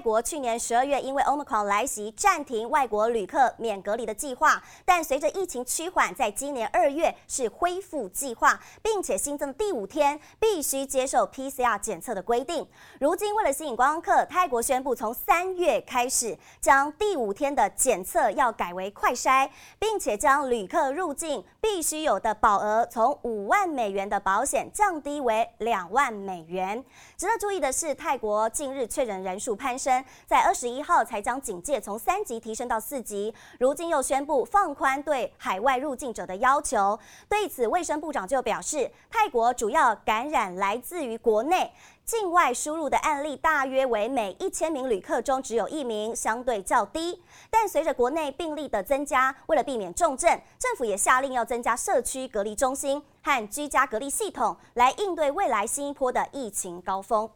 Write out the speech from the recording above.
国去年十二月因为 Omicron 来袭，暂停外国旅客免隔离的计划，但随着疫情趋缓，在今年二月是恢复计划，并且新增第五天必须接受 PCR 检测的规定。如今为了吸引观光客，泰国宣布从三月开始将第五天的检测要改为快筛，并且将旅客入境必须有的保额从五万美元的保险降低为两万美元。值得注意的是，泰国近日确诊人数攀升在二十一号才将警戒从三级提升到四级，如今又宣布放宽对海外入境者的要求。对此，卫生部长就表示，泰国主要感染来自于国内。境外输入的案例大约为每一千名旅客中只有一名，相对较低。但随着国内病例的增加，为了避免重症，政府也下令要增加社区隔离中心和居家隔离系统，来应对未来新一波的疫情高峰。